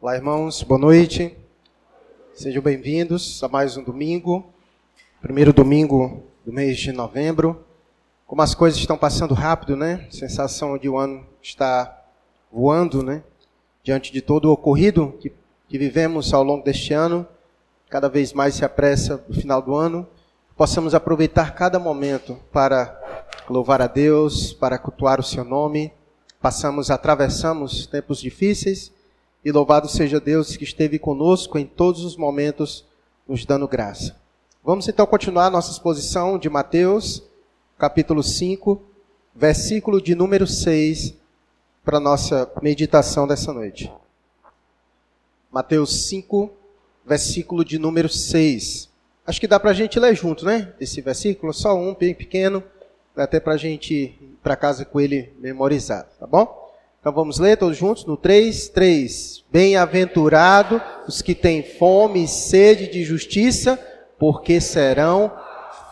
Olá, irmãos, boa noite. Sejam bem-vindos a mais um domingo, primeiro domingo do mês de novembro. Como as coisas estão passando rápido, né? Sensação de o um ano está voando, né? Diante de todo o ocorrido que, que vivemos ao longo deste ano, cada vez mais se apressa o final do ano. Possamos aproveitar cada momento para louvar a Deus, para cultuar o seu nome. Passamos, atravessamos tempos difíceis e louvado seja Deus que esteve conosco em todos os momentos, nos dando graça. Vamos então continuar nossa exposição de Mateus, capítulo 5, versículo de número 6, para nossa meditação dessa noite. Mateus 5, versículo de número 6. Acho que dá para a gente ler junto, né? Esse versículo, só um, bem pequeno, dá até para a gente ir para casa com ele memorizado, tá bom? Então vamos ler todos juntos no 3, 3. Bem-aventurado os que têm fome e sede de justiça, porque serão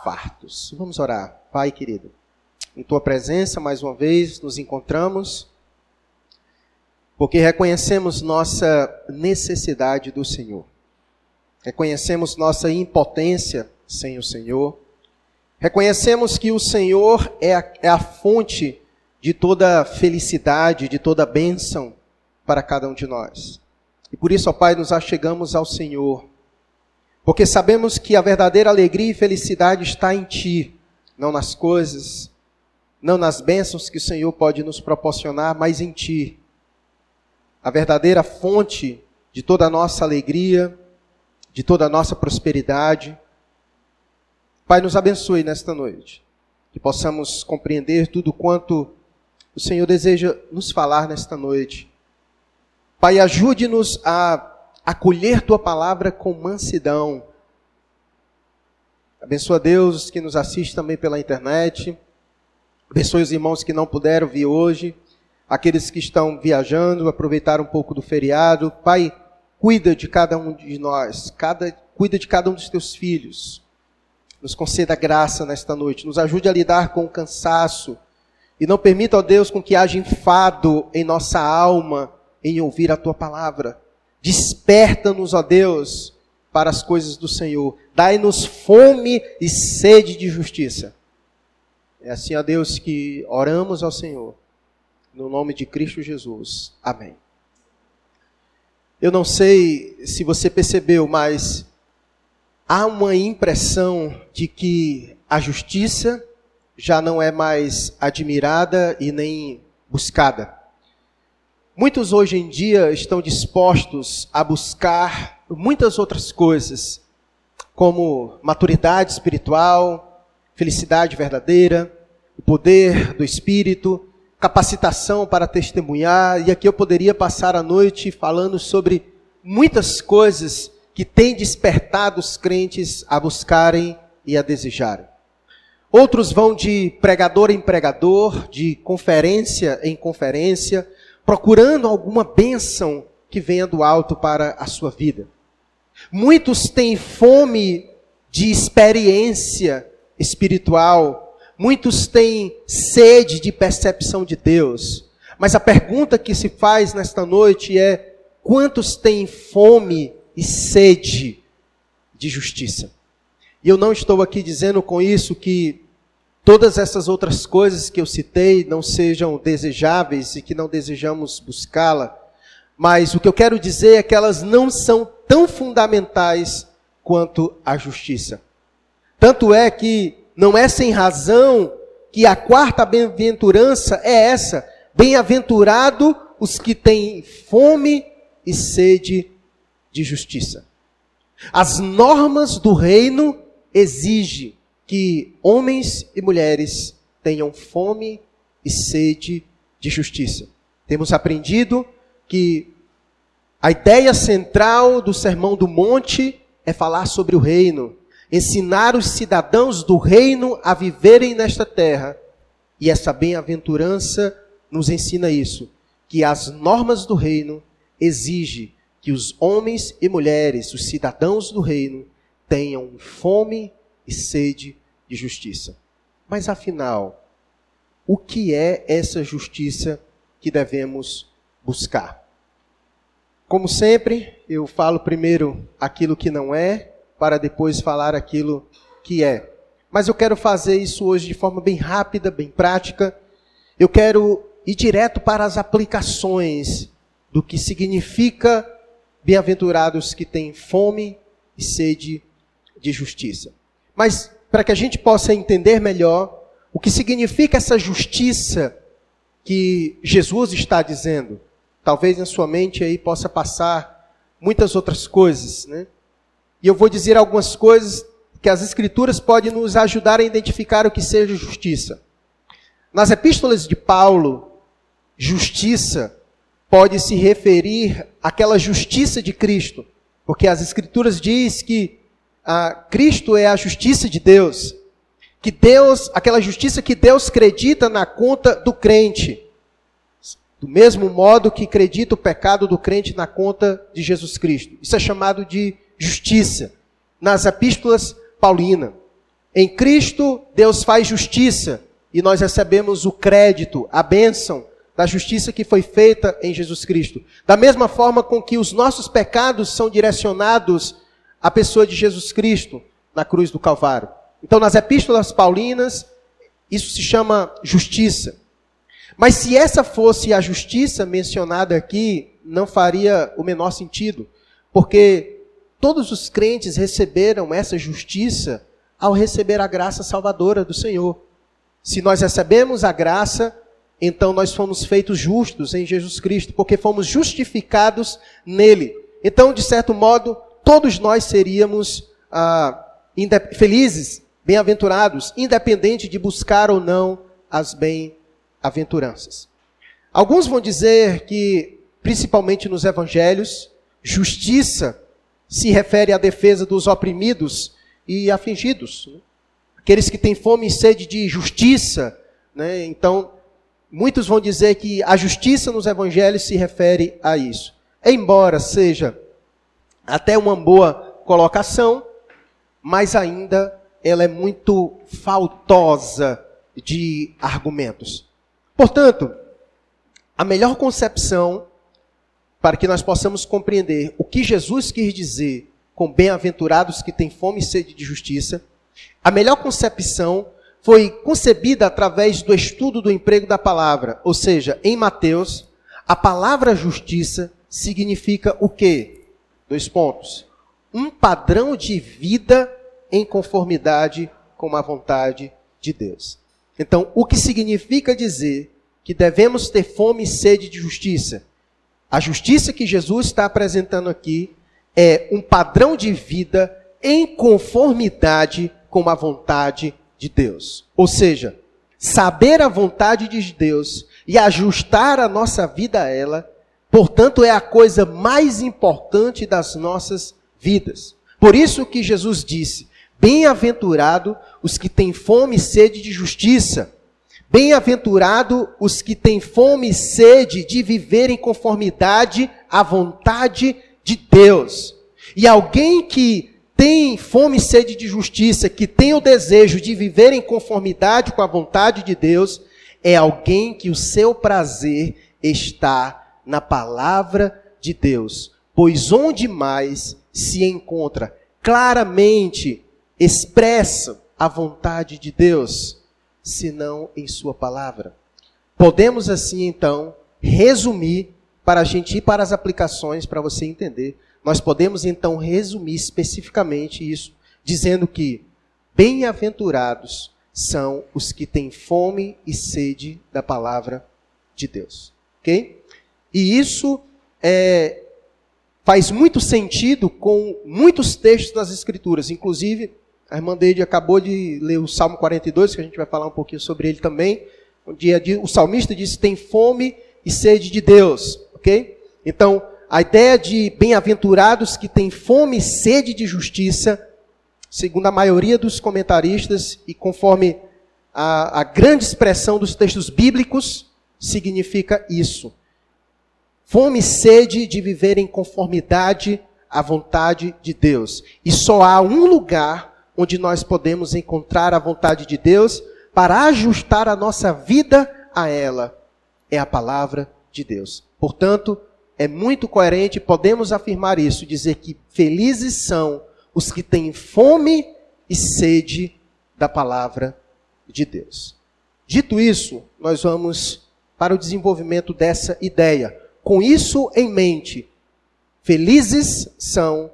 fartos. Vamos orar. Pai querido, em tua presença mais uma vez nos encontramos, porque reconhecemos nossa necessidade do Senhor. Reconhecemos nossa impotência sem o Senhor. Reconhecemos que o Senhor é a, é a fonte de toda felicidade, de toda bênção para cada um de nós. E por isso, ó Pai, nos achegamos ao Senhor, porque sabemos que a verdadeira alegria e felicidade está em Ti, não nas coisas, não nas bênçãos que o Senhor pode nos proporcionar, mas em Ti. A verdadeira fonte de toda a nossa alegria, de toda a nossa prosperidade. Pai, nos abençoe nesta noite, que possamos compreender tudo quanto o Senhor deseja nos falar nesta noite. Pai, ajude-nos a acolher tua palavra com mansidão. Abençoa Deus que nos assiste também pela internet. Abençoe os irmãos que não puderam vir hoje. Aqueles que estão viajando, aproveitar um pouco do feriado. Pai, cuida de cada um de nós, cada, cuida de cada um dos teus filhos. Nos conceda graça nesta noite, nos ajude a lidar com o cansaço, e não permita, ó Deus, com que haja enfado em nossa alma em ouvir a tua palavra. Desperta-nos, ó Deus, para as coisas do Senhor. Dai-nos fome e sede de justiça. É assim, ó Deus, que oramos ao Senhor. No nome de Cristo Jesus. Amém. Eu não sei se você percebeu, mas há uma impressão de que a justiça já não é mais admirada e nem buscada. Muitos hoje em dia estão dispostos a buscar muitas outras coisas, como maturidade espiritual, felicidade verdadeira, o poder do espírito, capacitação para testemunhar, e aqui eu poderia passar a noite falando sobre muitas coisas que têm despertado os crentes a buscarem e a desejarem. Outros vão de pregador em pregador, de conferência em conferência, procurando alguma bênção que venha do alto para a sua vida. Muitos têm fome de experiência espiritual, muitos têm sede de percepção de Deus. Mas a pergunta que se faz nesta noite é: quantos têm fome e sede de justiça? E eu não estou aqui dizendo com isso que todas essas outras coisas que eu citei não sejam desejáveis e que não desejamos buscá-la, mas o que eu quero dizer é que elas não são tão fundamentais quanto a justiça. Tanto é que não é sem razão que a quarta bem-aventurança é essa: bem-aventurado os que têm fome e sede de justiça. As normas do reino exige que homens e mulheres tenham fome e sede de justiça. Temos aprendido que a ideia central do Sermão do Monte é falar sobre o reino, ensinar os cidadãos do reino a viverem nesta terra. E essa bem-aventurança nos ensina isso, que as normas do reino exigem que os homens e mulheres, os cidadãos do reino, tenham fome e sede de justiça. Mas afinal, o que é essa justiça que devemos buscar? Como sempre, eu falo primeiro aquilo que não é, para depois falar aquilo que é. Mas eu quero fazer isso hoje de forma bem rápida, bem prática. Eu quero ir direto para as aplicações do que significa bem-aventurados que têm fome e sede de justiça. Mas para que a gente possa entender melhor o que significa essa justiça que Jesus está dizendo, talvez na sua mente aí possa passar muitas outras coisas, né? E eu vou dizer algumas coisas que as escrituras podem nos ajudar a identificar o que seja justiça. Nas epístolas de Paulo, justiça pode se referir àquela justiça de Cristo, porque as escrituras diz que ah, Cristo é a justiça de Deus, que Deus, aquela justiça que Deus acredita na conta do crente, do mesmo modo que acredita o pecado do crente na conta de Jesus Cristo. Isso é chamado de justiça. Nas epístolas paulina. Em Cristo, Deus faz justiça e nós recebemos o crédito, a bênção da justiça que foi feita em Jesus Cristo. Da mesma forma com que os nossos pecados são direcionados à pessoa de Jesus Cristo na cruz do Calvário. Então, nas epístolas paulinas, isso se chama justiça. Mas se essa fosse a justiça mencionada aqui, não faria o menor sentido, porque Todos os crentes receberam essa justiça ao receber a graça salvadora do Senhor. Se nós recebemos a graça, então nós fomos feitos justos em Jesus Cristo, porque fomos justificados nele. Então, de certo modo, todos nós seríamos ah, felizes, bem-aventurados, independente de buscar ou não as bem-aventuranças. Alguns vão dizer que, principalmente nos evangelhos, justiça se refere à defesa dos oprimidos e afligidos. Né? Aqueles que têm fome e sede de justiça. Né? Então, muitos vão dizer que a justiça nos evangelhos se refere a isso. Embora seja até uma boa colocação, mas ainda ela é muito faltosa de argumentos. Portanto, a melhor concepção para que nós possamos compreender o que Jesus quis dizer com bem-aventurados que têm fome e sede de justiça, a melhor concepção foi concebida através do estudo do emprego da palavra, ou seja, em Mateus, a palavra justiça significa o quê? Dois pontos. Um padrão de vida em conformidade com a vontade de Deus. Então, o que significa dizer que devemos ter fome e sede de justiça? A justiça que Jesus está apresentando aqui é um padrão de vida em conformidade com a vontade de Deus. Ou seja, saber a vontade de Deus e ajustar a nossa vida a ela, portanto, é a coisa mais importante das nossas vidas. Por isso que Jesus disse: Bem-aventurado os que têm fome e sede de justiça, Bem-aventurado os que têm fome e sede de viver em conformidade à vontade de Deus. E alguém que tem fome e sede de justiça, que tem o desejo de viver em conformidade com a vontade de Deus, é alguém que o seu prazer está na palavra de Deus. Pois onde mais se encontra claramente expressa a vontade de Deus, senão em Sua palavra. Podemos assim, então, resumir, para a gente ir para as aplicações, para você entender. Nós podemos, então, resumir especificamente isso, dizendo que bem-aventurados são os que têm fome e sede da palavra de Deus. Ok? E isso é, faz muito sentido com muitos textos das Escrituras, inclusive a irmã Deide acabou de ler o Salmo 42, que a gente vai falar um pouquinho sobre ele também. Onde o salmista diz: tem fome e sede de Deus. Ok? Então, a ideia de bem-aventurados que têm fome e sede de justiça, segundo a maioria dos comentaristas e conforme a, a grande expressão dos textos bíblicos, significa isso. Fome e sede de viver em conformidade à vontade de Deus. E só há um lugar onde nós podemos encontrar a vontade de Deus para ajustar a nossa vida a ela. É a palavra de Deus. Portanto, é muito coerente, podemos afirmar isso, dizer que felizes são os que têm fome e sede da palavra de Deus. Dito isso, nós vamos para o desenvolvimento dessa ideia. Com isso em mente, felizes são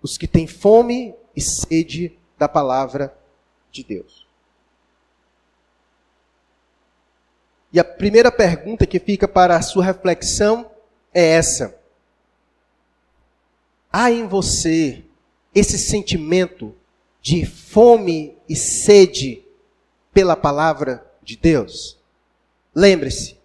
os que têm fome e sede da palavra de Deus. E a primeira pergunta que fica para a sua reflexão é essa: Há em você esse sentimento de fome e sede pela palavra de Deus? Lembre-se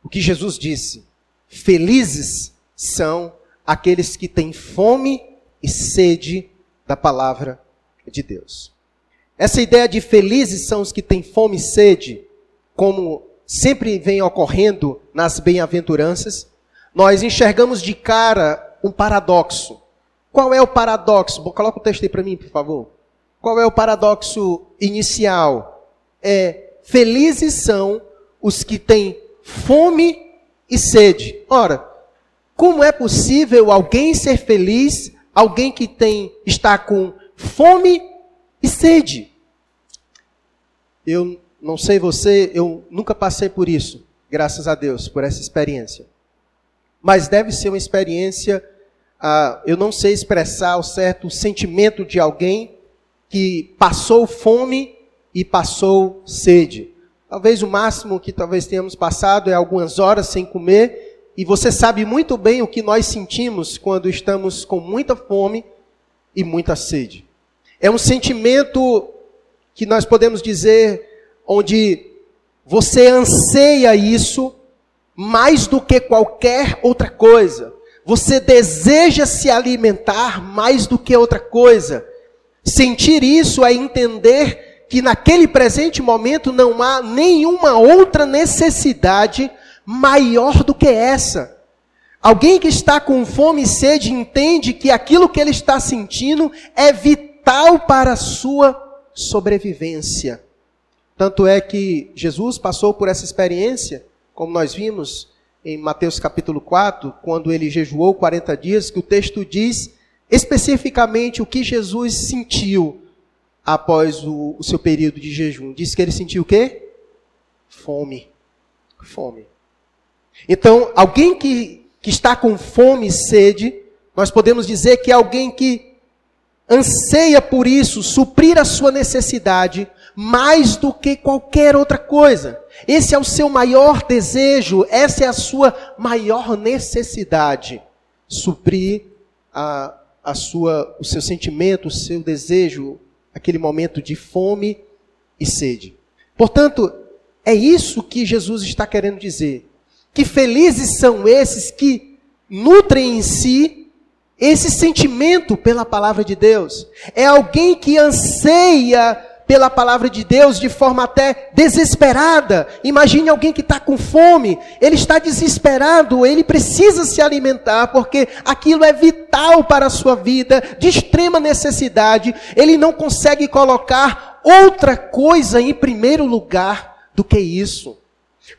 o que Jesus disse: Felizes são aqueles que têm fome e sede da palavra de Deus. Essa ideia de felizes são os que têm fome e sede, como sempre vem ocorrendo nas bem-aventuranças, nós enxergamos de cara um paradoxo. Qual é o paradoxo? Coloca o texto aí para mim, por favor. Qual é o paradoxo inicial? É felizes são os que têm fome e sede. Ora, como é possível alguém ser feliz, alguém que tem está com fome e sede? Eu não sei você, eu nunca passei por isso, graças a Deus, por essa experiência mas deve ser uma experiência, ah, eu não sei expressar ao certo o sentimento de alguém que passou fome e passou sede. Talvez o máximo que talvez tenhamos passado é algumas horas sem comer, e você sabe muito bem o que nós sentimos quando estamos com muita fome e muita sede. É um sentimento que nós podemos dizer onde você anseia isso mais do que qualquer outra coisa. Você deseja se alimentar mais do que outra coisa. Sentir isso é entender que naquele presente momento não há nenhuma outra necessidade maior do que essa. Alguém que está com fome e sede entende que aquilo que ele está sentindo é vital para a sua sobrevivência. Tanto é que Jesus passou por essa experiência como nós vimos em Mateus capítulo 4, quando ele jejuou 40 dias, que o texto diz especificamente o que Jesus sentiu após o, o seu período de jejum. Diz que ele sentiu o quê? Fome. Fome. Então, alguém que, que está com fome e sede, nós podemos dizer que é alguém que anseia por isso, suprir a sua necessidade, mais do que qualquer outra coisa. Esse é o seu maior desejo, essa é a sua maior necessidade. Suprir a, a sua, o seu sentimento, o seu desejo, aquele momento de fome e sede. Portanto, é isso que Jesus está querendo dizer. Que felizes são esses que nutrem em si esse sentimento pela palavra de Deus. É alguém que anseia pela palavra de Deus de forma até desesperada. Imagine alguém que está com fome, ele está desesperado, ele precisa se alimentar, porque aquilo é vital para a sua vida, de extrema necessidade. Ele não consegue colocar outra coisa em primeiro lugar do que isso.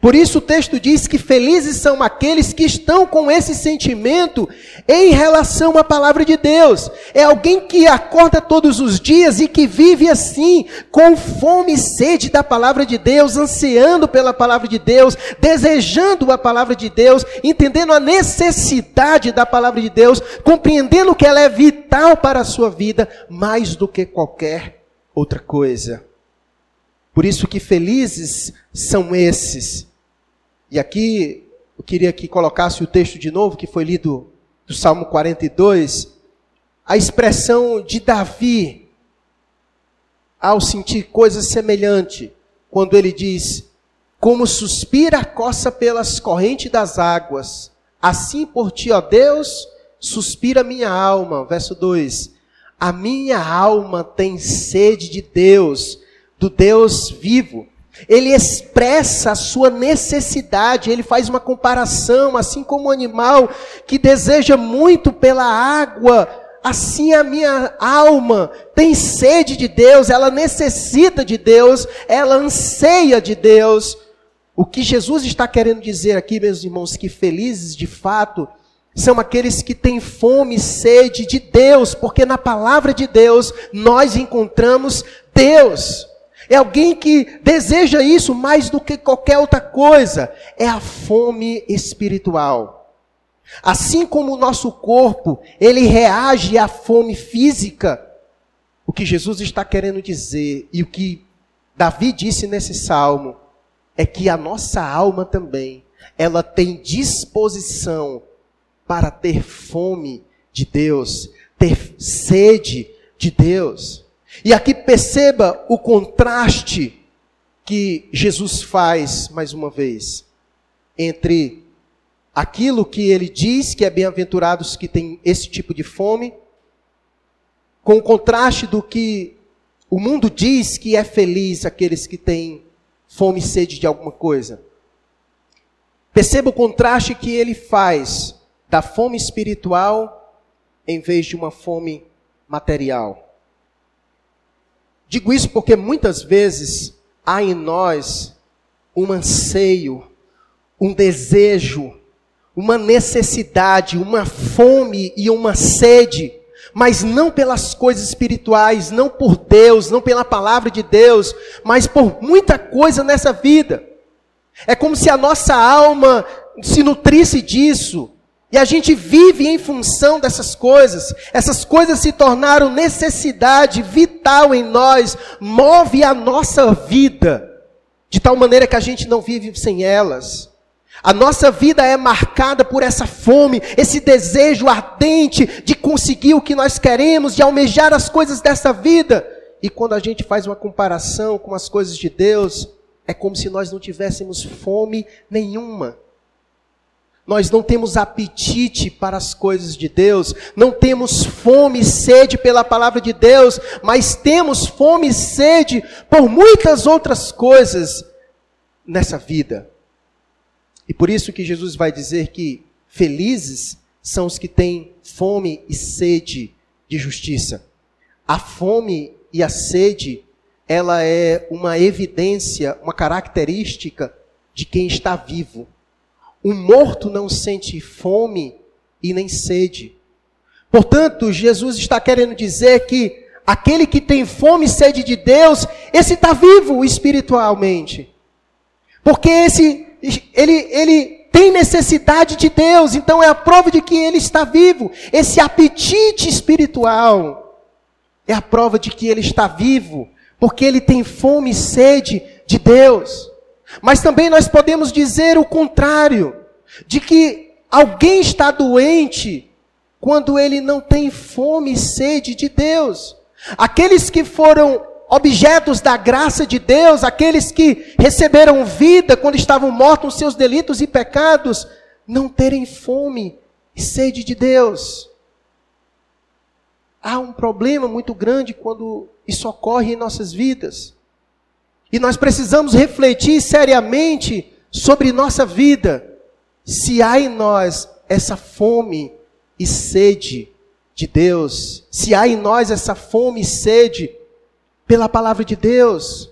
Por isso o texto diz que felizes são aqueles que estão com esse sentimento em relação à palavra de Deus. É alguém que acorda todos os dias e que vive assim, com fome e sede da palavra de Deus, ansiando pela palavra de Deus, desejando a palavra de Deus, entendendo a necessidade da palavra de Deus, compreendendo que ela é vital para a sua vida mais do que qualquer outra coisa. Por isso que felizes são esses. E aqui eu queria que colocasse o texto de novo que foi lido do Salmo 42, a expressão de Davi ao sentir coisa semelhante, quando ele diz: Como suspira a coça pelas correntes das águas, assim por ti, ó Deus, suspira minha alma. Verso 2: A minha alma tem sede de Deus, do Deus vivo. Ele expressa a sua necessidade, ele faz uma comparação, assim como o um animal que deseja muito pela água, assim a minha alma tem sede de Deus, ela necessita de Deus, ela anseia de Deus. O que Jesus está querendo dizer aqui, meus irmãos, que felizes de fato são aqueles que têm fome e sede de Deus, porque na palavra de Deus nós encontramos Deus. É alguém que deseja isso mais do que qualquer outra coisa. É a fome espiritual. Assim como o nosso corpo, ele reage à fome física, o que Jesus está querendo dizer e o que Davi disse nesse salmo é que a nossa alma também, ela tem disposição para ter fome de Deus, ter sede de Deus. E aqui perceba o contraste que Jesus faz, mais uma vez, entre aquilo que ele diz que é bem-aventurados que têm esse tipo de fome, com o contraste do que o mundo diz que é feliz aqueles que têm fome e sede de alguma coisa. Perceba o contraste que ele faz da fome espiritual em vez de uma fome material. Digo isso porque muitas vezes há em nós um anseio, um desejo, uma necessidade, uma fome e uma sede, mas não pelas coisas espirituais, não por Deus, não pela palavra de Deus, mas por muita coisa nessa vida. É como se a nossa alma se nutrisse disso, e a gente vive em função dessas coisas. Essas coisas se tornaram necessidade vital em nós, move a nossa vida, de tal maneira que a gente não vive sem elas. A nossa vida é marcada por essa fome, esse desejo ardente de conseguir o que nós queremos, de almejar as coisas dessa vida. E quando a gente faz uma comparação com as coisas de Deus, é como se nós não tivéssemos fome nenhuma. Nós não temos apetite para as coisas de Deus, não temos fome e sede pela palavra de Deus, mas temos fome e sede por muitas outras coisas nessa vida. E por isso que Jesus vai dizer que felizes são os que têm fome e sede de justiça. A fome e a sede, ela é uma evidência, uma característica de quem está vivo. O morto não sente fome e nem sede. Portanto, Jesus está querendo dizer que aquele que tem fome e sede de Deus, esse está vivo espiritualmente. Porque esse, ele, ele tem necessidade de Deus, então é a prova de que ele está vivo. Esse apetite espiritual é a prova de que ele está vivo, porque ele tem fome e sede de Deus. Mas também nós podemos dizer o contrário, de que alguém está doente quando ele não tem fome e sede de Deus. Aqueles que foram objetos da graça de Deus, aqueles que receberam vida quando estavam mortos seus delitos e pecados, não terem fome e sede de Deus. Há um problema muito grande quando isso ocorre em nossas vidas. E nós precisamos refletir seriamente sobre nossa vida. Se há em nós essa fome e sede de Deus, se há em nós essa fome e sede pela palavra de Deus,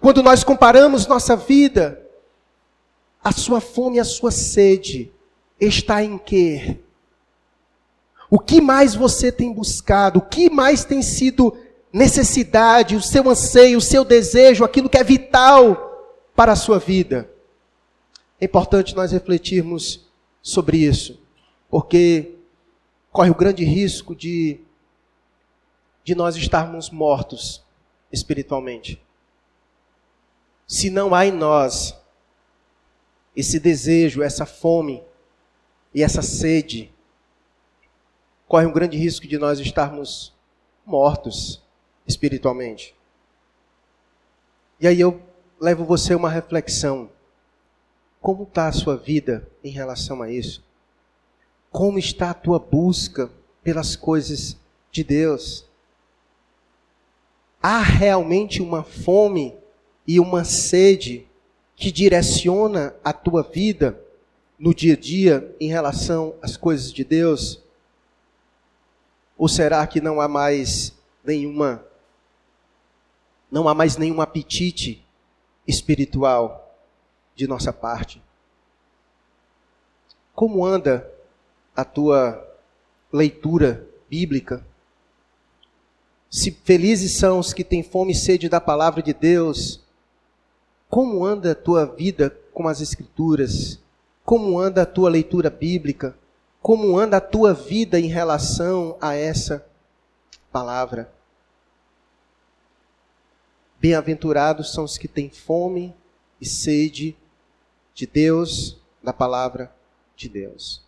quando nós comparamos nossa vida, a sua fome e a sua sede está em quê? O que mais você tem buscado? O que mais tem sido necessidade, o seu anseio, o seu desejo, aquilo que é vital para a sua vida. É importante nós refletirmos sobre isso, porque corre o grande risco de, de nós estarmos mortos espiritualmente. Se não há em nós esse desejo, essa fome e essa sede, corre um grande risco de nós estarmos mortos espiritualmente. E aí eu levo você a uma reflexão. Como está a sua vida em relação a isso? Como está a tua busca pelas coisas de Deus? Há realmente uma fome e uma sede que direciona a tua vida no dia a dia em relação às coisas de Deus? Ou será que não há mais nenhuma não há mais nenhum apetite espiritual de nossa parte. Como anda a tua leitura bíblica. Se felizes são os que têm fome e sede da palavra de Deus, como anda a tua vida com as Escrituras? Como anda a tua leitura bíblica? Como anda a tua vida em relação a essa palavra? Bem-aventurados são os que têm fome e sede de Deus, da palavra de Deus.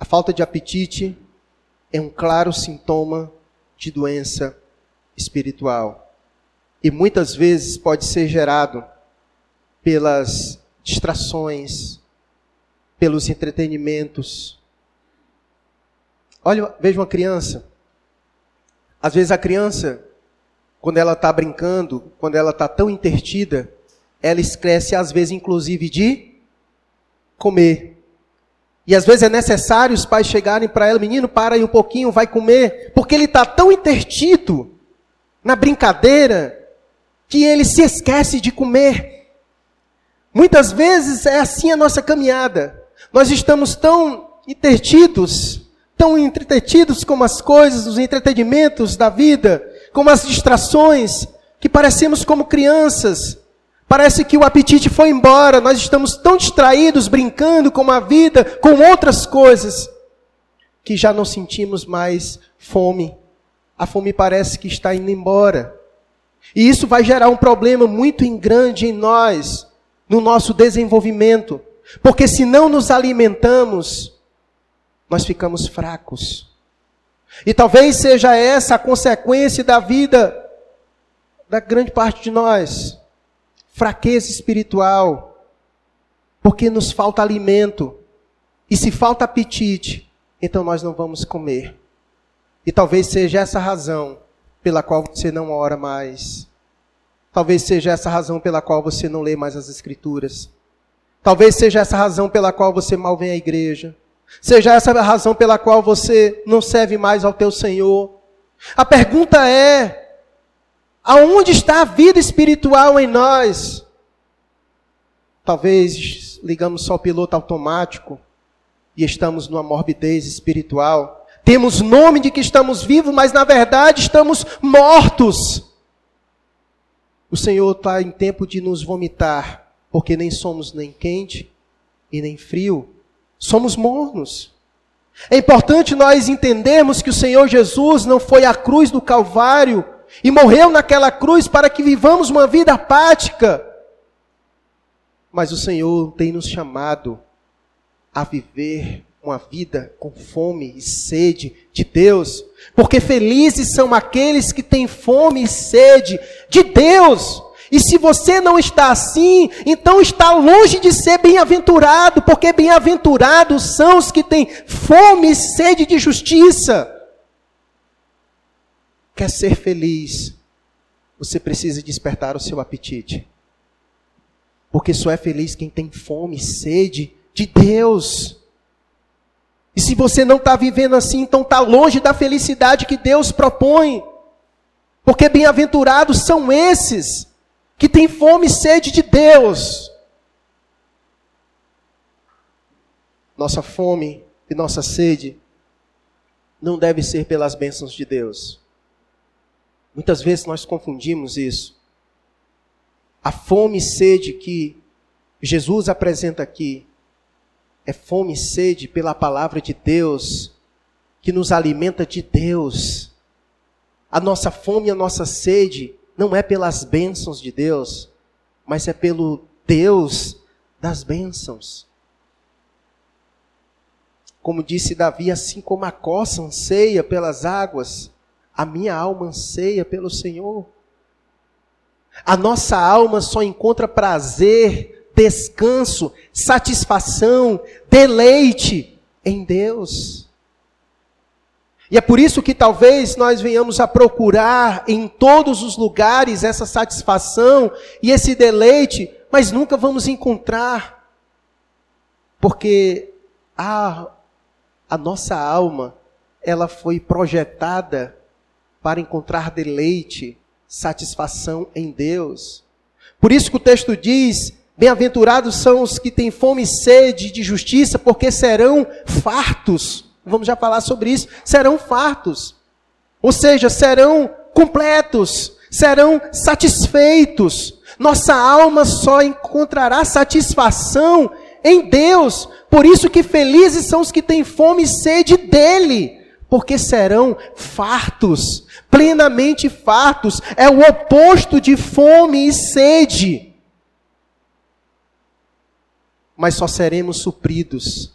A falta de apetite é um claro sintoma de doença espiritual. E muitas vezes pode ser gerado pelas distrações, pelos entretenimentos. Olha, veja uma criança. Às vezes a criança, quando ela está brincando, quando ela está tão intertida, ela esquece às vezes inclusive de comer. E às vezes é necessário os pais chegarem para ela, menino, para aí um pouquinho, vai comer, porque ele está tão intertido na brincadeira que ele se esquece de comer. Muitas vezes é assim a nossa caminhada. Nós estamos tão intertidos, tão entretidos com as coisas, os entretenimentos da vida, com as distrações, que parecemos como crianças Parece que o apetite foi embora, nós estamos tão distraídos, brincando com a vida, com outras coisas, que já não sentimos mais fome. A fome parece que está indo embora. E isso vai gerar um problema muito grande em nós, no nosso desenvolvimento. Porque se não nos alimentamos, nós ficamos fracos. E talvez seja essa a consequência da vida da grande parte de nós fraqueza espiritual, porque nos falta alimento. E se falta apetite, então nós não vamos comer. E talvez seja essa a razão pela qual você não ora mais. Talvez seja essa a razão pela qual você não lê mais as Escrituras. Talvez seja essa a razão pela qual você mal vem à igreja. Seja essa a razão pela qual você não serve mais ao teu Senhor. A pergunta é: Aonde está a vida espiritual em nós? Talvez ligamos só o piloto automático e estamos numa morbidez espiritual. Temos nome de que estamos vivos, mas na verdade estamos mortos. O Senhor está em tempo de nos vomitar, porque nem somos nem quente e nem frio, somos mornos. É importante nós entendermos que o Senhor Jesus não foi à cruz do Calvário e morreu naquela cruz para que vivamos uma vida apática. Mas o Senhor tem nos chamado a viver uma vida com fome e sede de Deus, porque felizes são aqueles que têm fome e sede de Deus. E se você não está assim, então está longe de ser bem-aventurado, porque bem-aventurados são os que têm fome e sede de justiça quer ser feliz, você precisa despertar o seu apetite. Porque só é feliz quem tem fome e sede de Deus. E se você não está vivendo assim, então está longe da felicidade que Deus propõe. Porque bem-aventurados são esses que têm fome e sede de Deus. Nossa fome e nossa sede não deve ser pelas bênçãos de Deus Muitas vezes nós confundimos isso. A fome e sede que Jesus apresenta aqui é fome e sede pela palavra de Deus, que nos alimenta de Deus. A nossa fome e a nossa sede não é pelas bênçãos de Deus, mas é pelo Deus das bênçãos. Como disse Davi, assim como a coça anseia pelas águas, a minha alma anseia pelo Senhor. A nossa alma só encontra prazer, descanso, satisfação, deleite em Deus. E é por isso que talvez nós venhamos a procurar em todos os lugares essa satisfação e esse deleite, mas nunca vamos encontrar. Porque a, a nossa alma, ela foi projetada para encontrar deleite, satisfação em Deus. Por isso que o texto diz: Bem-aventurados são os que têm fome e sede de justiça, porque serão fartos. Vamos já falar sobre isso. Serão fartos. Ou seja, serão completos, serão satisfeitos. Nossa alma só encontrará satisfação em Deus. Por isso que felizes são os que têm fome e sede dele, porque serão fartos, plenamente fartos. É o oposto de fome e sede mas só seremos supridos,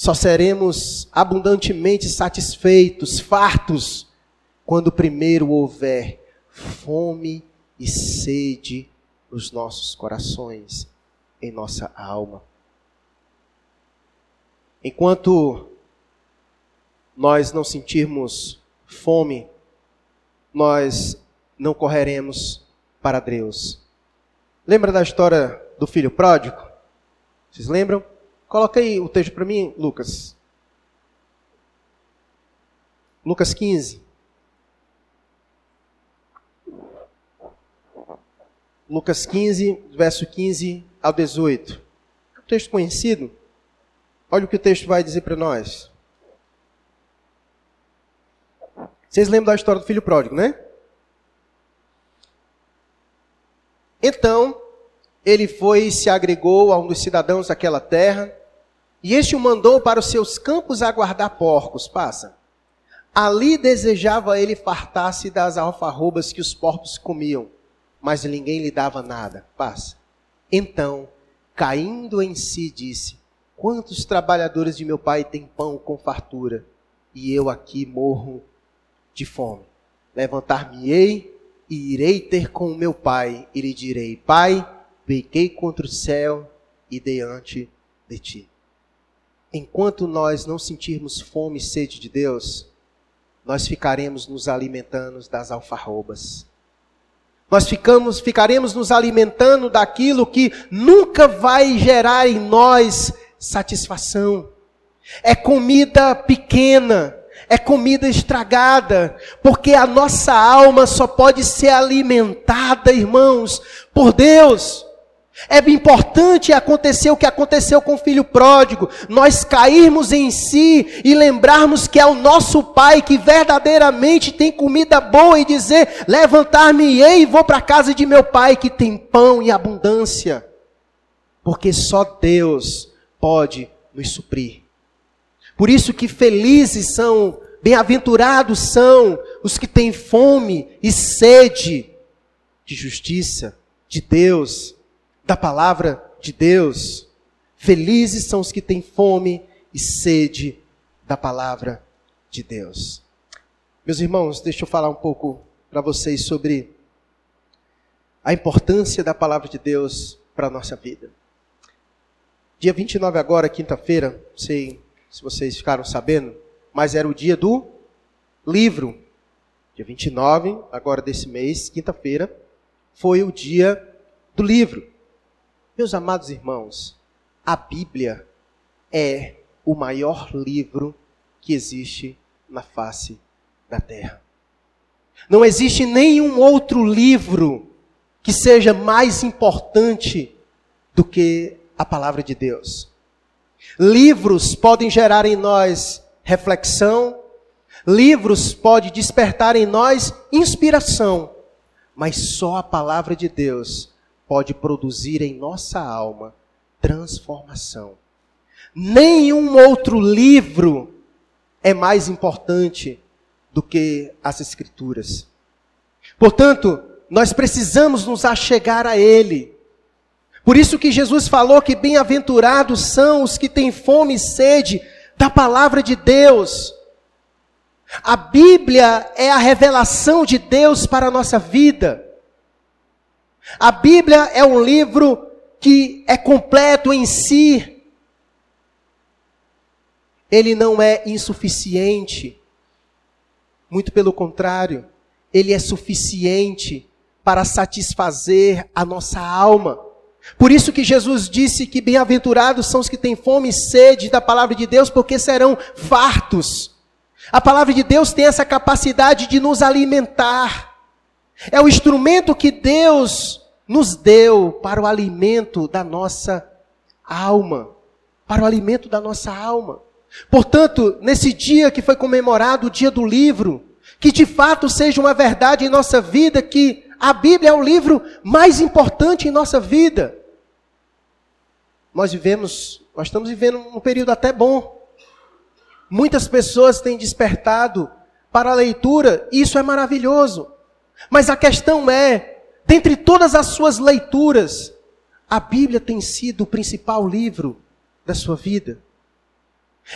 só seremos abundantemente satisfeitos, fartos, quando primeiro houver fome e sede nos nossos corações, em nossa alma. Enquanto nós não sentirmos fome, nós não correremos para Deus. Lembra da história do filho pródigo? Vocês lembram? Coloca aí o texto para mim, Lucas. Lucas 15. Lucas 15, verso 15 ao 18. É um texto conhecido. Olha o que o texto vai dizer para nós. Vocês lembram da história do filho pródigo, né? Então, ele foi e se agregou a um dos cidadãos daquela terra, e este o mandou para os seus campos a guardar porcos. Passa. Ali desejava ele fartar-se das alfarrobas que os porcos comiam, mas ninguém lhe dava nada. Passa. Então, caindo em si, disse: Quantos trabalhadores de meu pai têm pão com fartura, e eu aqui morro de fome? Levantar-me-ei e irei ter com o meu pai, e lhe direi: Pai, pequei contra o céu e diante de ti. Enquanto nós não sentirmos fome e sede de Deus, nós ficaremos nos alimentando das alfarrobas. Nós ficamos, ficaremos nos alimentando daquilo que nunca vai gerar em nós satisfação. É comida pequena, é comida estragada, porque a nossa alma só pode ser alimentada, irmãos, por Deus. É importante acontecer o que aconteceu com o filho pródigo, nós cairmos em si e lembrarmos que é o nosso Pai que verdadeiramente tem comida boa e dizer: levantar-me-ei e vou para a casa de meu Pai que tem pão e abundância, porque só Deus pode nos suprir. Por isso que felizes são, bem-aventurados são os que têm fome e sede de justiça, de Deus da palavra de Deus. Felizes são os que têm fome e sede da palavra de Deus. Meus irmãos, deixa eu falar um pouco para vocês sobre a importância da palavra de Deus para a nossa vida. Dia 29 agora, quinta-feira, não sei se vocês ficaram sabendo, mas era o dia do livro. Dia 29, agora desse mês, quinta-feira, foi o dia do livro. Meus amados irmãos, a Bíblia é o maior livro que existe na face da terra. Não existe nenhum outro livro que seja mais importante do que a palavra de Deus. Livros podem gerar em nós reflexão, livros podem despertar em nós inspiração, mas só a palavra de Deus pode produzir em nossa alma transformação. Nenhum outro livro é mais importante do que as Escrituras. Portanto, nós precisamos nos achegar a Ele. Por isso que Jesus falou que bem-aventurados são os que têm fome e sede da palavra de Deus. A Bíblia é a revelação de Deus para a nossa vida. A Bíblia é um livro que é completo em si. Ele não é insuficiente. Muito pelo contrário, ele é suficiente para satisfazer a nossa alma. Por isso que Jesus disse que bem-aventurados são os que têm fome e sede da palavra de Deus, porque serão fartos. A palavra de Deus tem essa capacidade de nos alimentar. É o instrumento que Deus nos deu para o alimento da nossa alma. Para o alimento da nossa alma. Portanto, nesse dia que foi comemorado o dia do livro, que de fato seja uma verdade em nossa vida que a Bíblia é o livro mais importante em nossa vida. Nós vivemos, nós estamos vivendo um período até bom. Muitas pessoas têm despertado para a leitura, e isso é maravilhoso. Mas a questão é, dentre todas as suas leituras, a Bíblia tem sido o principal livro da sua vida.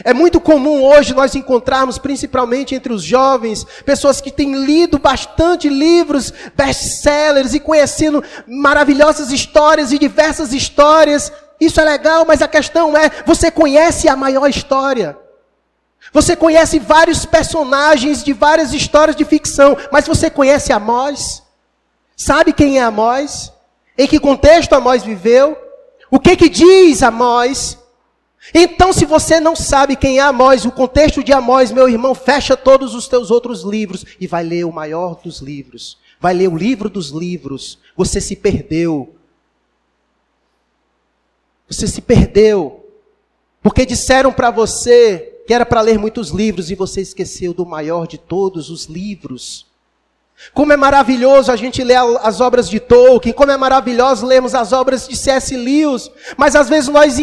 É muito comum hoje nós encontrarmos, principalmente entre os jovens, pessoas que têm lido bastante livros, best-sellers e conhecendo maravilhosas histórias e diversas histórias. Isso é legal, mas a questão é: você conhece a maior história? Você conhece vários personagens de várias histórias de ficção, mas você conhece Amós? Sabe quem é Amós? Em que contexto Amós viveu? O que que diz Amós? Então, se você não sabe quem é Amós, o contexto de Amós, meu irmão, fecha todos os teus outros livros e vai ler o maior dos livros. Vai ler o livro dos livros. Você se perdeu. Você se perdeu. Porque disseram para você que era para ler muitos livros e você esqueceu do maior de todos os livros. Como é maravilhoso a gente ler as obras de Tolkien, como é maravilhoso lermos as obras de C.S. Lewis, mas às vezes nós,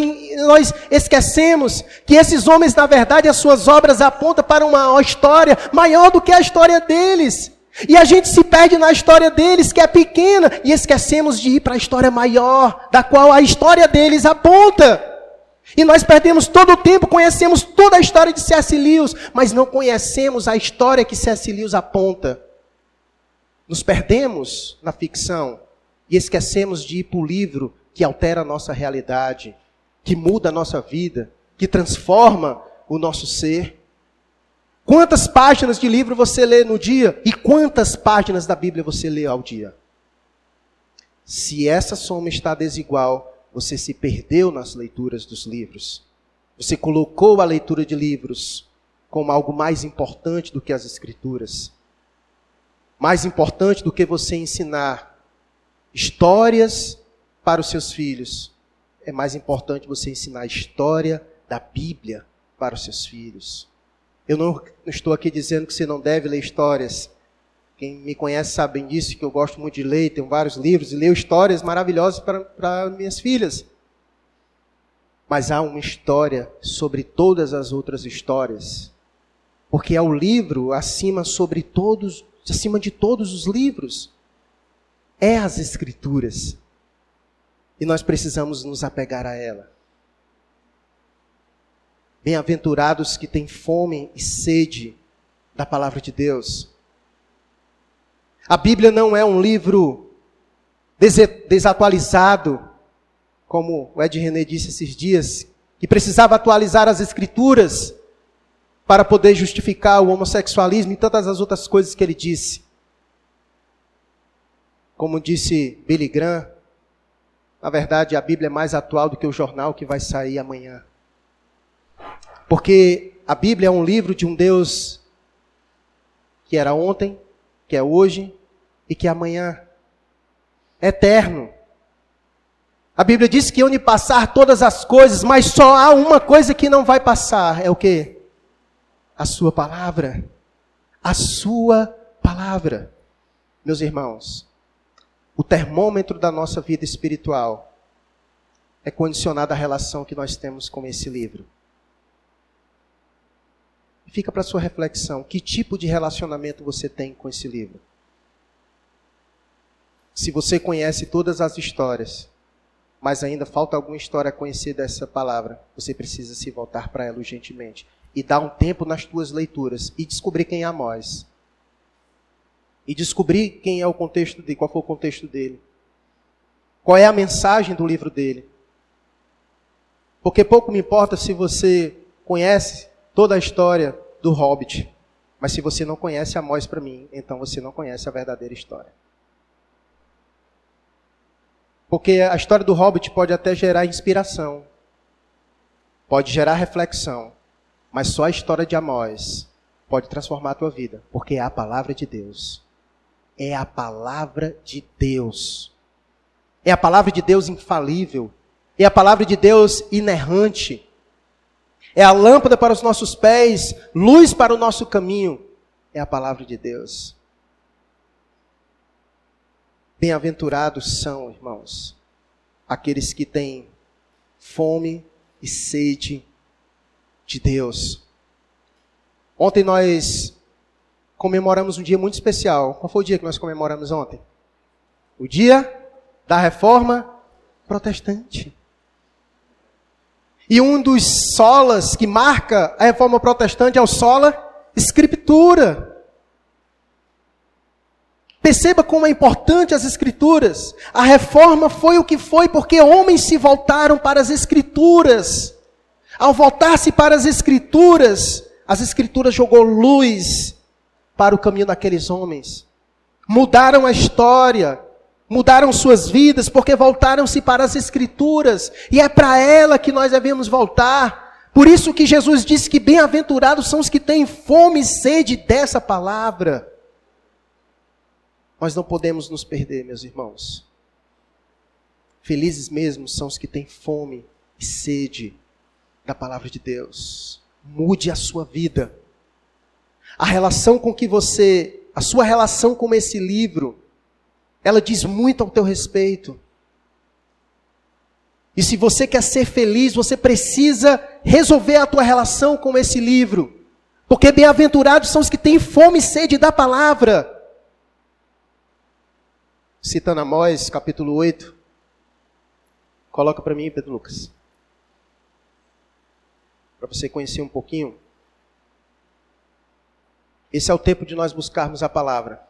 nós esquecemos que esses homens, na verdade, as suas obras apontam para uma história maior do que a história deles. E a gente se perde na história deles, que é pequena, e esquecemos de ir para a história maior, da qual a história deles aponta. E nós perdemos todo o tempo, conhecemos toda a história de C.S. Lewis, mas não conhecemos a história que C.S. Lewis aponta. Nos perdemos na ficção e esquecemos de ir para o livro que altera a nossa realidade, que muda a nossa vida, que transforma o nosso ser. Quantas páginas de livro você lê no dia e quantas páginas da Bíblia você lê ao dia? Se essa soma está desigual, você se perdeu nas leituras dos livros. Você colocou a leitura de livros como algo mais importante do que as escrituras. Mais importante do que você ensinar histórias para os seus filhos. É mais importante você ensinar a história da Bíblia para os seus filhos. Eu não estou aqui dizendo que você não deve ler histórias. Quem me conhece sabe disso, que eu gosto muito de ler, tenho vários livros e leio histórias maravilhosas para minhas filhas. Mas há uma história sobre todas as outras histórias. Porque é o livro acima sobre todos, acima de todos os livros. É as escrituras. E nós precisamos nos apegar a ela. Bem-aventurados que têm fome e sede da palavra de Deus. A Bíblia não é um livro desatualizado, como o Ed René disse esses dias, que precisava atualizar as escrituras para poder justificar o homossexualismo e tantas as outras coisas que ele disse. Como disse Billy Graham, na verdade a Bíblia é mais atual do que o jornal que vai sair amanhã. Porque a Bíblia é um livro de um Deus que era ontem, que é hoje e que amanhã é eterno. A Bíblia diz que onde passar todas as coisas, mas só há uma coisa que não vai passar, é o que? A sua palavra. A sua palavra. Meus irmãos, o termômetro da nossa vida espiritual é condicionado à relação que nós temos com esse livro. Fica para sua reflexão, que tipo de relacionamento você tem com esse livro? Se você conhece todas as histórias, mas ainda falta alguma história a conhecer dessa palavra, você precisa se voltar para ela urgentemente e dar um tempo nas tuas leituras e descobrir quem é Amós. E descobrir quem é o contexto dele, qual foi o contexto dele. Qual é a mensagem do livro dele. Porque pouco me importa se você conhece toda a história do Hobbit, mas se você não conhece Amós para mim, então você não conhece a verdadeira história. Porque a história do Hobbit pode até gerar inspiração, pode gerar reflexão, mas só a história de Amós pode transformar a tua vida, porque é a palavra de Deus. É a palavra de Deus. é a palavra de Deus infalível, é a palavra de Deus inerrante, é a lâmpada para os nossos pés, luz para o nosso caminho, é a palavra de Deus. Bem-aventurados são, irmãos, aqueles que têm fome e sede de Deus. Ontem nós comemoramos um dia muito especial. Qual foi o dia que nós comemoramos ontem? O dia da reforma protestante. E um dos solas que marca a reforma protestante é o sola escritura. Perceba como é importante as escrituras. A reforma foi o que foi porque homens se voltaram para as escrituras. Ao voltar-se para as escrituras, as escrituras jogou luz para o caminho daqueles homens. Mudaram a história, mudaram suas vidas porque voltaram-se para as escrituras, e é para ela que nós devemos voltar. Por isso que Jesus disse que bem-aventurados são os que têm fome e sede dessa palavra. Nós não podemos nos perder, meus irmãos. Felizes mesmo são os que têm fome e sede da palavra de Deus. Mude a sua vida. A relação com que você, a sua relação com esse livro, ela diz muito ao teu respeito. E se você quer ser feliz, você precisa resolver a tua relação com esse livro. Porque bem-aventurados são os que têm fome e sede da palavra citando Amós, capítulo 8. Coloca para mim, Pedro Lucas. Para você conhecer um pouquinho. Esse é o tempo de nós buscarmos a palavra.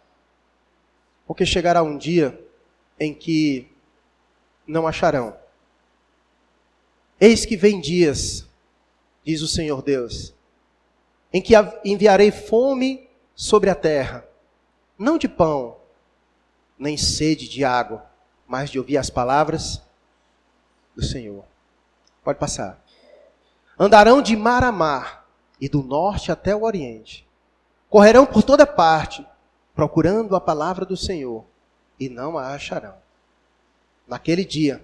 Porque chegará um dia em que não acharão. Eis que vem dias, diz o Senhor Deus, em que enviarei fome sobre a terra, não de pão, nem sede de água, mas de ouvir as palavras do Senhor. Pode passar. Andarão de mar a mar e do norte até o oriente. Correrão por toda parte, procurando a palavra do Senhor, e não a acharão. Naquele dia,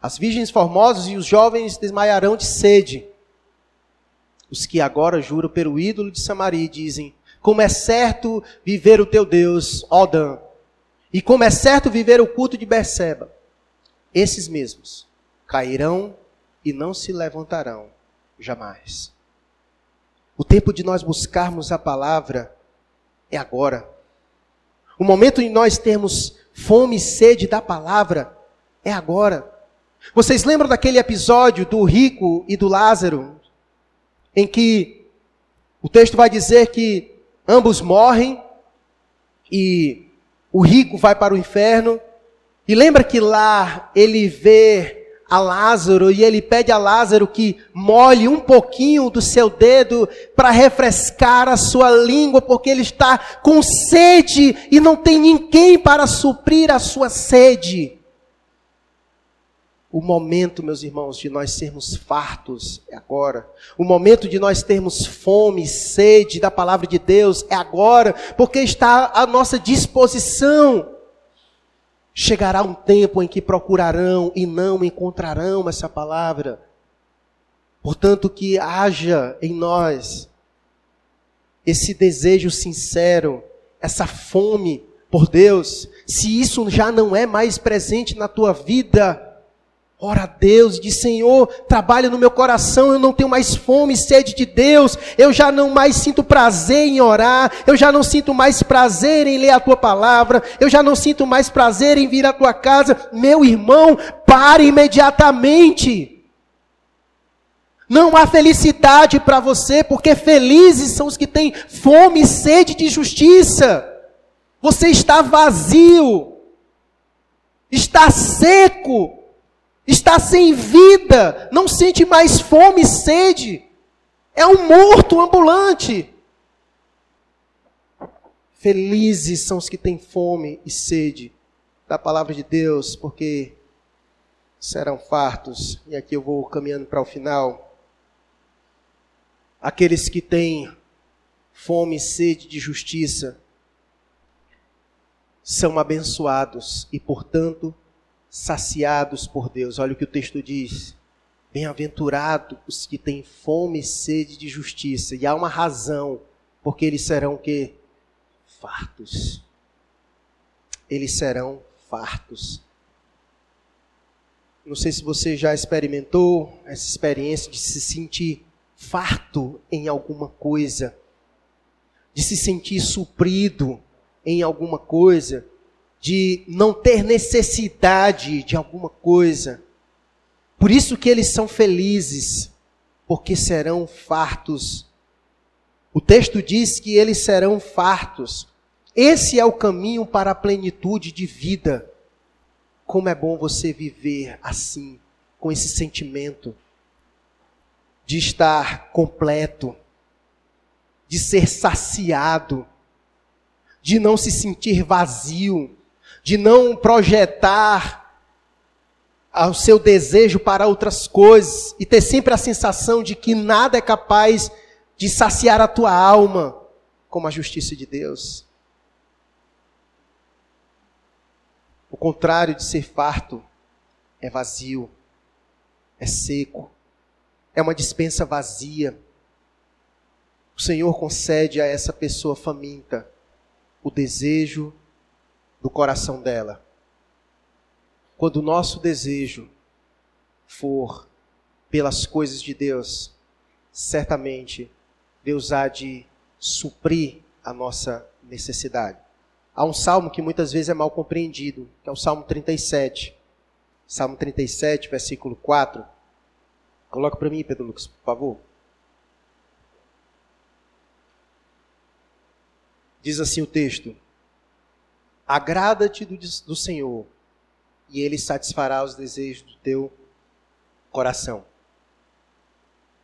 as virgens formosas e os jovens desmaiarão de sede. Os que agora juram pelo ídolo de Samaria dizem: Como é certo viver o teu Deus, ó Dan, e como é certo viver o culto de Berseba, esses mesmos cairão e não se levantarão jamais. O tempo de nós buscarmos a palavra é agora. O momento de nós termos fome e sede da palavra é agora. Vocês lembram daquele episódio do rico e do Lázaro, em que o texto vai dizer que ambos morrem e o rico vai para o inferno. E lembra que lá ele vê a Lázaro e ele pede a Lázaro que molhe um pouquinho do seu dedo para refrescar a sua língua, porque ele está com sede e não tem ninguém para suprir a sua sede. O momento, meus irmãos, de nós sermos fartos é agora. O momento de nós termos fome, sede da palavra de Deus é agora, porque está à nossa disposição. Chegará um tempo em que procurarão e não encontrarão essa palavra. Portanto, que haja em nós esse desejo sincero, essa fome por Deus. Se isso já não é mais presente na tua vida, Ora a Deus diz: Senhor, trabalha no meu coração, eu não tenho mais fome e sede de Deus, eu já não mais sinto prazer em orar, eu já não sinto mais prazer em ler a tua palavra, eu já não sinto mais prazer em vir à tua casa. Meu irmão, pare imediatamente. Não há felicidade para você, porque felizes são os que têm fome e sede de justiça. Você está vazio, está seco, está sem vida, não sente mais fome e sede, é um morto ambulante. Felizes são os que têm fome e sede da palavra de Deus, porque serão fartos. E aqui eu vou caminhando para o final. Aqueles que têm fome e sede de justiça são abençoados e, portanto, saciados por Deus. Olha o que o texto diz. Bem-aventurados os que têm fome e sede de justiça. E há uma razão, porque eles serão que fartos. Eles serão fartos. Não sei se você já experimentou essa experiência de se sentir farto em alguma coisa, de se sentir suprido em alguma coisa, de não ter necessidade de alguma coisa. Por isso que eles são felizes, porque serão fartos. O texto diz que eles serão fartos. Esse é o caminho para a plenitude de vida. Como é bom você viver assim, com esse sentimento de estar completo, de ser saciado, de não se sentir vazio, de não projetar o seu desejo para outras coisas e ter sempre a sensação de que nada é capaz de saciar a tua alma como a justiça de Deus. O contrário de ser farto é vazio, é seco, é uma dispensa vazia. O Senhor concede a essa pessoa faminta o desejo do coração dela. Quando o nosso desejo for pelas coisas de Deus, certamente Deus há de suprir a nossa necessidade. Há um salmo que muitas vezes é mal compreendido, que é o Salmo 37. Salmo 37, versículo 4. Coloca para mim, Pedro Lucas, por favor. Diz assim o texto: Agrada-te do, do Senhor, e Ele satisfará os desejos do teu coração.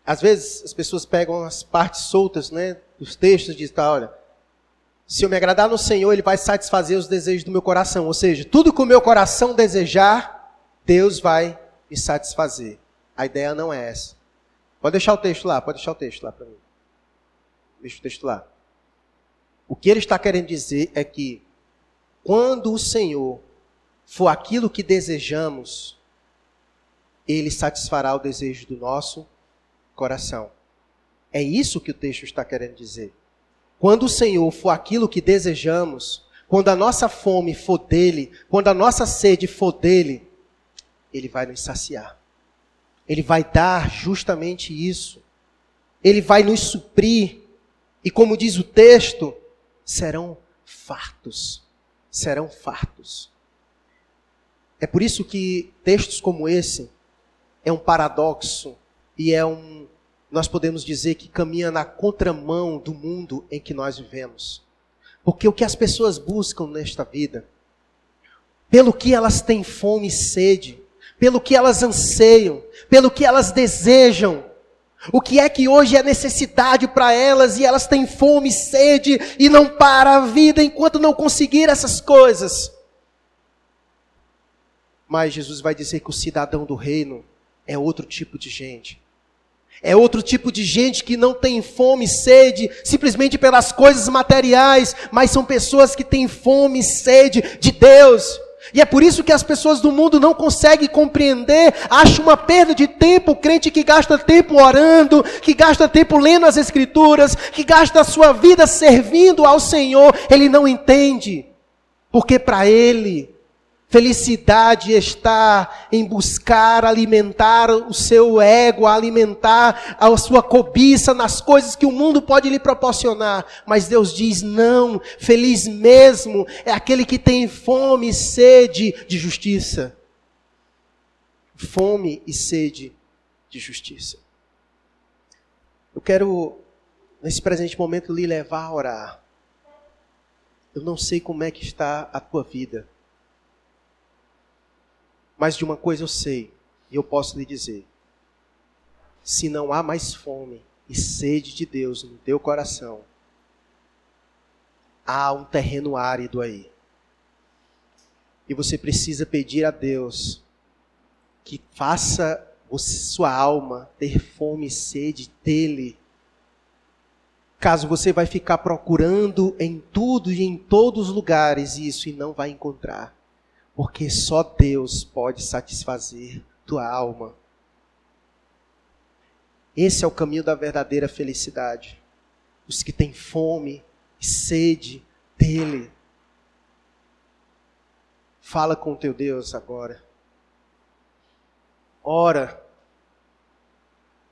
Às vezes as pessoas pegam as partes soltas né, dos textos e dizem, tá, olha, se eu me agradar no Senhor, Ele vai satisfazer os desejos do meu coração. Ou seja, tudo que o meu coração desejar, Deus vai me satisfazer. A ideia não é essa. Pode deixar o texto lá, pode deixar o texto lá para mim. Deixa o texto lá. O que ele está querendo dizer é que quando o Senhor for aquilo que desejamos, ele satisfará o desejo do nosso coração. É isso que o texto está querendo dizer. Quando o Senhor for aquilo que desejamos, quando a nossa fome for dele, quando a nossa sede for dele, ele vai nos saciar. Ele vai dar justamente isso. Ele vai nos suprir. E como diz o texto, serão fartos serão fartos. É por isso que textos como esse é um paradoxo e é um nós podemos dizer que caminha na contramão do mundo em que nós vivemos. Porque o que as pessoas buscam nesta vida, pelo que elas têm fome e sede, pelo que elas anseiam, pelo que elas desejam, o que é que hoje é necessidade para elas e elas têm fome sede e não para a vida enquanto não conseguir essas coisas. Mas Jesus vai dizer que o cidadão do reino é outro tipo de gente. É outro tipo de gente que não tem fome e sede simplesmente pelas coisas materiais, mas são pessoas que têm fome e sede de Deus. E é por isso que as pessoas do mundo não conseguem compreender, acham uma perda de tempo o crente que gasta tempo orando, que gasta tempo lendo as Escrituras, que gasta a sua vida servindo ao Senhor, ele não entende. Porque para ele, Felicidade está em buscar alimentar o seu ego, alimentar a sua cobiça nas coisas que o mundo pode lhe proporcionar. Mas Deus diz: não, feliz mesmo é aquele que tem fome e sede de justiça. Fome e sede de justiça. Eu quero, nesse presente momento, lhe levar a orar. Eu não sei como é que está a tua vida. Mas de uma coisa eu sei, e eu posso lhe dizer: se não há mais fome e sede de Deus no teu coração, há um terreno árido aí. E você precisa pedir a Deus que faça sua alma ter fome e sede dele. Caso você vai ficar procurando em tudo e em todos os lugares isso e não vai encontrar. Porque só Deus pode satisfazer tua alma. Esse é o caminho da verdadeira felicidade. Os que têm fome e sede dele. Fala com teu Deus agora. Ora